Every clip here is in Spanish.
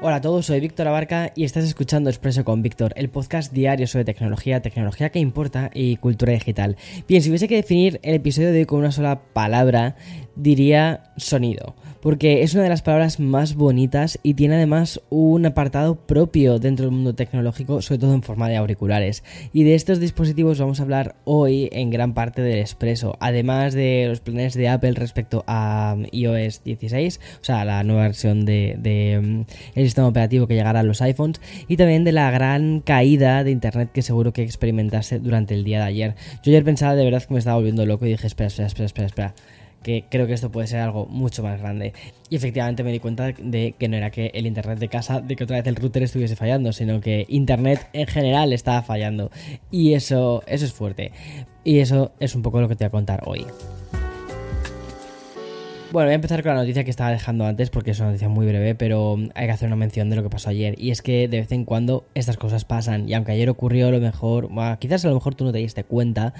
Hola a todos, soy Víctor Abarca y estás escuchando Expreso con Víctor, el podcast diario sobre tecnología, tecnología que importa y cultura digital. Bien, si hubiese que definir el episodio de hoy con una sola palabra, diría sonido porque es una de las palabras más bonitas y tiene además un apartado propio dentro del mundo tecnológico, sobre todo en forma de auriculares. Y de estos dispositivos vamos a hablar hoy en gran parte del expreso, además de los planes de Apple respecto a um, iOS 16, o sea, la nueva versión de, um, sistema operativo que llegará a los iPhones, y también de la gran caída de Internet que seguro que experimentaste durante el día de ayer. Yo ayer pensaba de verdad que me estaba volviendo loco y dije, espera, espera, espera, espera, espera que creo que esto puede ser algo mucho más grande. Y efectivamente me di cuenta de que no era que el internet de casa, de que otra vez el router estuviese fallando, sino que internet en general estaba fallando. Y eso, eso es fuerte. Y eso es un poco lo que te voy a contar hoy. Bueno, voy a empezar con la noticia que estaba dejando antes porque es una noticia muy breve, pero hay que hacer una mención de lo que pasó ayer. Y es que de vez en cuando estas cosas pasan. Y aunque ayer ocurrió lo mejor, quizás a lo mejor tú no te diste cuenta,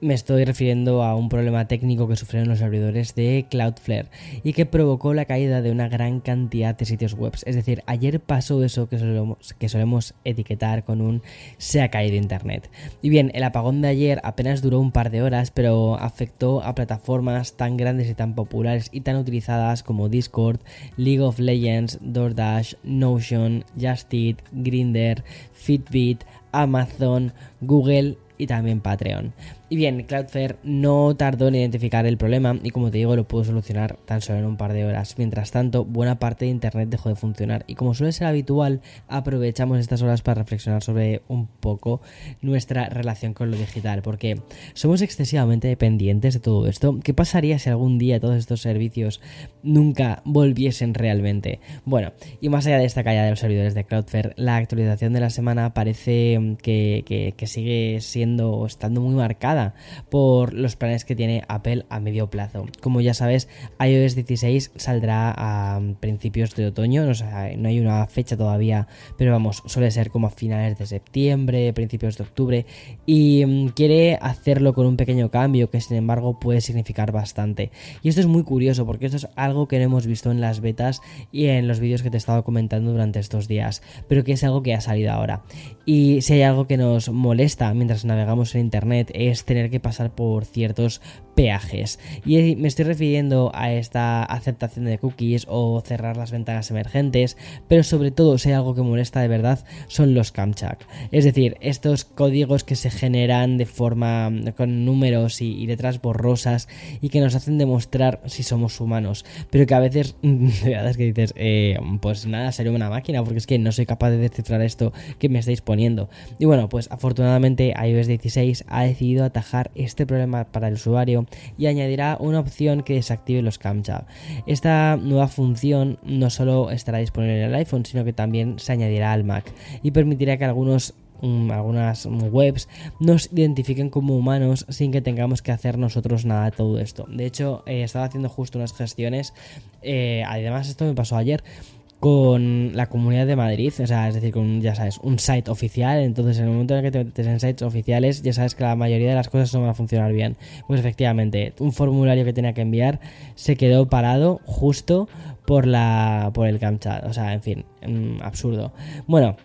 me estoy refiriendo a un problema técnico que sufrieron los servidores de Cloudflare y que provocó la caída de una gran cantidad de sitios web. Es decir, ayer pasó eso que solemos, que solemos etiquetar con un se ha caído internet. Y bien, el apagón de ayer apenas duró un par de horas, pero afectó a plataformas tan grandes y tan populares y tan utilizadas como Discord, League of Legends, DoorDash, Notion, Just Eat, Grinder, Fitbit, Amazon, Google y también Patreon. Y bien, Cloudflare no tardó en identificar el problema y como te digo lo pudo solucionar tan solo en un par de horas. Mientras tanto, buena parte de Internet dejó de funcionar y como suele ser habitual, aprovechamos estas horas para reflexionar sobre un poco nuestra relación con lo digital, porque somos excesivamente dependientes de todo esto. ¿Qué pasaría si algún día todos estos servicios nunca volviesen realmente? Bueno, y más allá de esta caída de los servidores de Cloudflare, la actualización de la semana parece que, que, sigue siendo, estando muy marcada por los planes que tiene Apple a medio plazo. Como ya sabes, iOS 16 saldrá a principios de otoño, no, no hay una fecha todavía, pero vamos, suele ser como a finales de septiembre, principios de octubre, y mm, quiere hacerlo con un pequeño cambio que sin embargo puede significar bastante. Y esto es muy curioso porque esto es algo que no hemos visto en las betas y en los vídeos que te he estado comentando durante estos días, pero que es algo que ha salido ahora. Y si hay algo que nos molesta mientras navegamos en Internet es tener que pasar por ciertos peajes. Y me estoy refiriendo a esta aceptación de cookies o cerrar las ventanas emergentes, pero sobre todo, si hay algo que molesta de verdad, son los camchak. Es decir, estos códigos que se generan de forma con números y, letras borrosas y que nos hacen demostrar si somos humanos, pero que a veces, de verdad es que dices, eh, pues nada, sería una máquina, porque es que no soy capaz de descifrar esto que me estáis poniendo. Y bueno, pues afortunadamente iOS 16 ha decidido atajar este problema para el usuario y añadirá una opción que desactive los camcha. Esta nueva función no solo estará disponible en el iPhone, sino que también se añadirá al Mac y permitirá que algunos mm, algunas webs nos identifiquen como humanos sin que tengamos que hacer nosotros nada de todo esto. De hecho, eh, estaba haciendo justo unas gestiones. Eh, además, esto me pasó ayer con la comunidad de Madrid, o sea, es decir, con, ya sabes, un site oficial, entonces en el momento en que te metes en sites oficiales, ya sabes que la mayoría de las cosas no van a funcionar bien. Pues efectivamente, un formulario que tenía que enviar se quedó parado justo por la por el camchat, o sea, en fin, mm, absurdo. Bueno,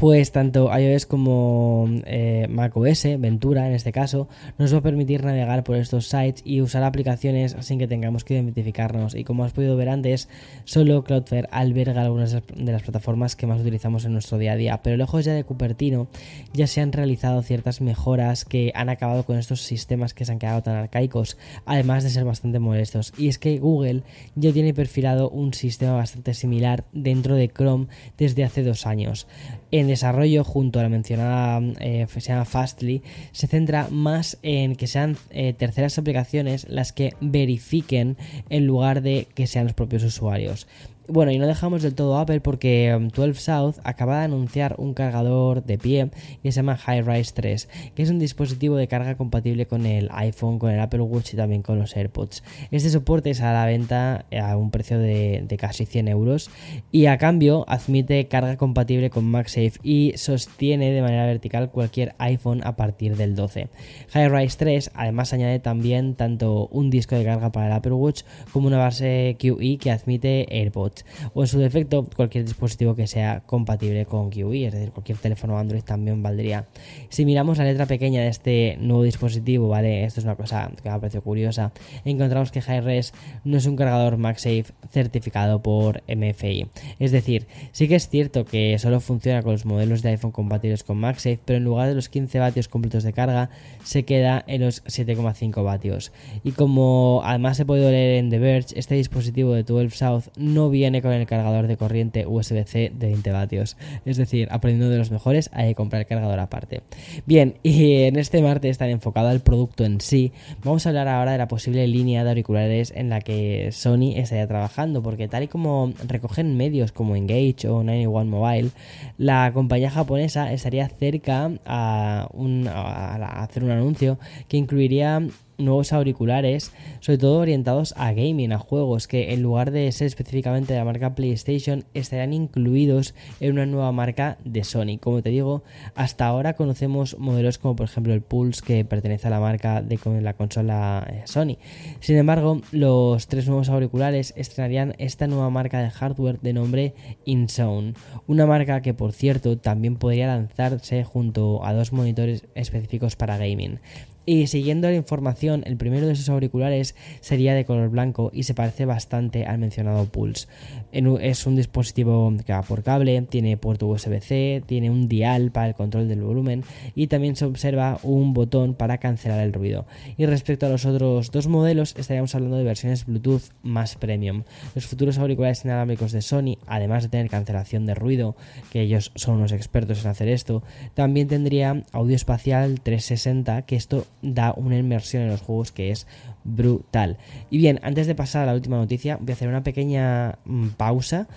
pues tanto iOS como eh, macOS, Ventura en este caso, nos va a permitir navegar por estos sites y usar aplicaciones sin que tengamos que identificarnos. Y como has podido ver antes, solo Cloudflare alberga algunas de las plataformas que más utilizamos en nuestro día a día. Pero lejos ya de Cupertino, ya se han realizado ciertas mejoras que han acabado con estos sistemas que se han quedado tan arcaicos, además de ser bastante molestos. Y es que Google ya tiene perfilado un sistema bastante similar dentro de Chrome desde hace dos años en desarrollo junto a la mencionada eh, se llama Fastly se centra más en que sean eh, terceras aplicaciones las que verifiquen en lugar de que sean los propios usuarios. Bueno, y no dejamos del todo Apple porque 12 um, South acaba de anunciar un cargador de pie que se llama HiRise 3, que es un dispositivo de carga compatible con el iPhone, con el Apple Watch y también con los AirPods. Este soporte es a la venta a un precio de, casi 100 euros y a cambio admite carga compatible con MagSafe y sostiene de manera vertical cualquier iPhone a partir del 12. HiRise 3 además añade también tanto un disco de carga para el Apple Watch como una base QI que admite AirPods o en su defecto cualquier dispositivo que sea compatible con QI, es decir, cualquier teléfono Android también valdría. Si miramos la letra pequeña de este nuevo dispositivo, ¿vale? Esto es una cosa que me ha parecido curiosa, encontramos que HiRes no es un cargador MagSafe certificado por MFI. Es decir, sí que es cierto que solo funciona con los modelos de iPhone compatibles con MagSafe, pero en lugar de los 15 vatios completos de carga, se queda en los 7,5 vatios. Y como además he podido leer en The Verge, este dispositivo de 12 South no viene con el cargador de corriente USB-C de 20 vatios. Es decir, aprendiendo de los mejores, hay que comprar el cargador aparte. Bien, y en este martes tan enfocado al producto en sí, vamos a hablar ahora de la posible línea de auriculares en la que Sony estaría trabajando, porque tal y como recogen medios como Engage o 91 Mobile, la compañía japonesa estaría cerca a, a hacer un anuncio que incluiría nuevos auriculares, sobre todo orientados a gaming, a juegos, que en lugar de ser específicamente de la marca PlayStation, estarían incluidos en una nueva marca de Sony. Como te digo, hasta ahora conocemos modelos como por ejemplo el Pulse, que pertenece a la marca de la consola eh, Sony. Sin embargo, los tres nuevos auriculares estrenarían esta nueva marca de hardware de nombre InZone, una marca que por cierto también podría lanzarse junto a dos monitores específicos para gaming. Y siguiendo la información, el primero de esos auriculares sería de color blanco y se parece bastante al mencionado Pulse. Es un dispositivo que va por cable, tiene puerto USB-C, tiene un dial para el control del volumen y también se observa un botón para cancelar el ruido. Y respecto a los otros dos modelos, estaríamos hablando de versiones Bluetooth más premium. Los futuros auriculares inalámbricos de Sony, además de tener cancelación de ruido, que ellos son unos expertos en hacer esto, también tendría audio espacial 360, que esto da una inmersión en los juegos que es brutal. Y bien, antes de pasar a la última noticia, voy a hacer una pequeña mm, pausa.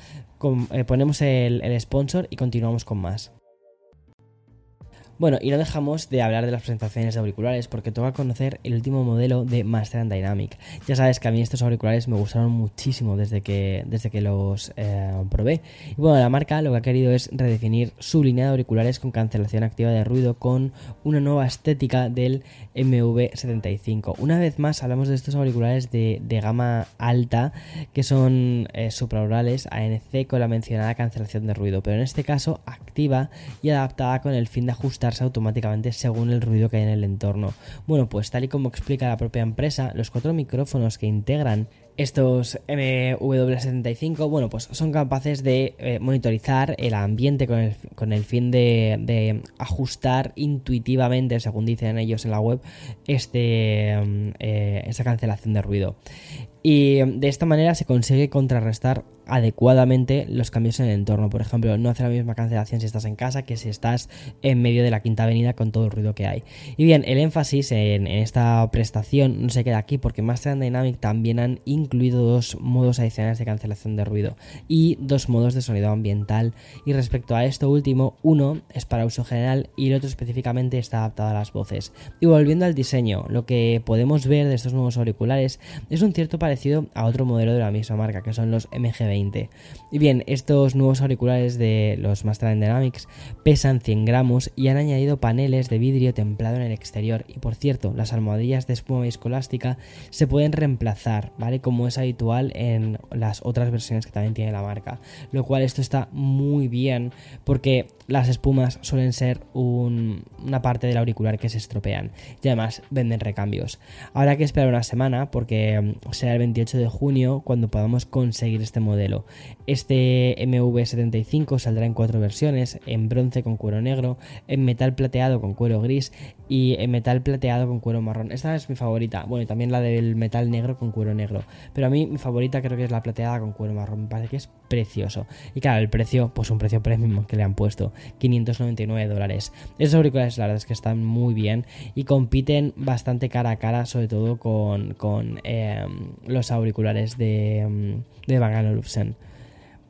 Eh, ponemos el sponsor y continuamos con más. Bueno, y no dejamos de hablar de las presentaciones de auriculares porque toca conocer el último modelo de Master Dynamic. Ya sabes que a mí estos auriculares me gustaron muchísimo desde que, desde que los eh, probé. Y bueno, la marca lo que ha querido es redefinir su línea de auriculares con cancelación activa de ruido con una nueva estética del MV75. Una vez más hablamos de estos auriculares de, gama alta que son eh, ANC con la mencionada cancelación de ruido, pero en este caso activa y adaptada con el fin de ajustar automáticamente según el ruido que hay en el entorno. Bueno, pues tal y como explica la propia empresa, los cuatro micrófonos que integran estos MW75, bueno, pues son capaces de eh, monitorizar el ambiente con el, con el fin de, ajustar intuitivamente, según dicen ellos en la web, este, mm, eh, cancelación de ruido. Y de esta manera se consigue contrarrestar adecuadamente los cambios en el entorno. Por ejemplo, no hace la misma cancelación si estás en casa que si estás en medio de la quinta avenida con todo el ruido que hay. Y bien, el énfasis en, esta prestación no se queda aquí porque Master Dynamic también han incluido dos modos adicionales de cancelación de ruido y dos modos de sonido ambiental. Y respecto a esto último, uno es para uso general y el otro específicamente está adaptado a las voces. Y volviendo al diseño, lo que podemos ver de estos nuevos auriculares es un cierto parecido a otro modelo de la misma marca, que son los MGB y bien, estos nuevos auriculares de los Master Dynamics pesan 100 gramos y han añadido paneles de vidrio templado en el exterior. Y por cierto, las almohadillas de espuma viscoelástica se pueden reemplazar, ¿vale? Como es habitual en las otras versiones que también tiene la marca. Lo cual esto está muy bien porque las espumas suelen ser una parte del auricular que se estropean y además venden recambios. Habrá que esperar una semana porque mm, será el 28 de junio cuando podamos conseguir este modelo. Este MV75 saldrá en cuatro versiones, en bronce con cuero negro, en metal plateado con cuero gris y en metal plateado con cuero marrón. Esta es mi favorita. Bueno, y también la del metal negro con cuero negro. Pero a mí mi favorita creo que es la plateada con cuero marrón. Me parece que es precioso. Y claro, el precio, pues un precio premium que le han puesto. 599 dólares. Esos auriculares la verdad es que están muy bien y compiten bastante cara a cara, sobre todo con, em, los auriculares de, em, de Bang.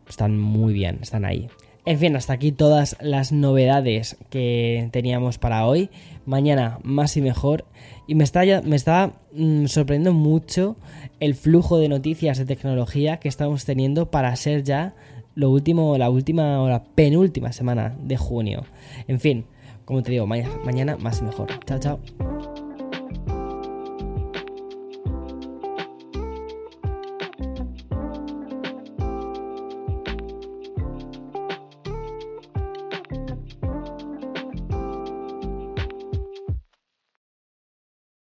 Están muy bien, están ahí. En fin, hasta aquí todas las novedades que teníamos para hoy. Mañana más y mejor. Y me está, me está mm, sorprendiendo mucho el flujo de noticias de tecnología que estamos teniendo para ser ya lo último, la última o la penúltima semana de junio. En fin, como te digo, mañana más y mejor. Chao, chao.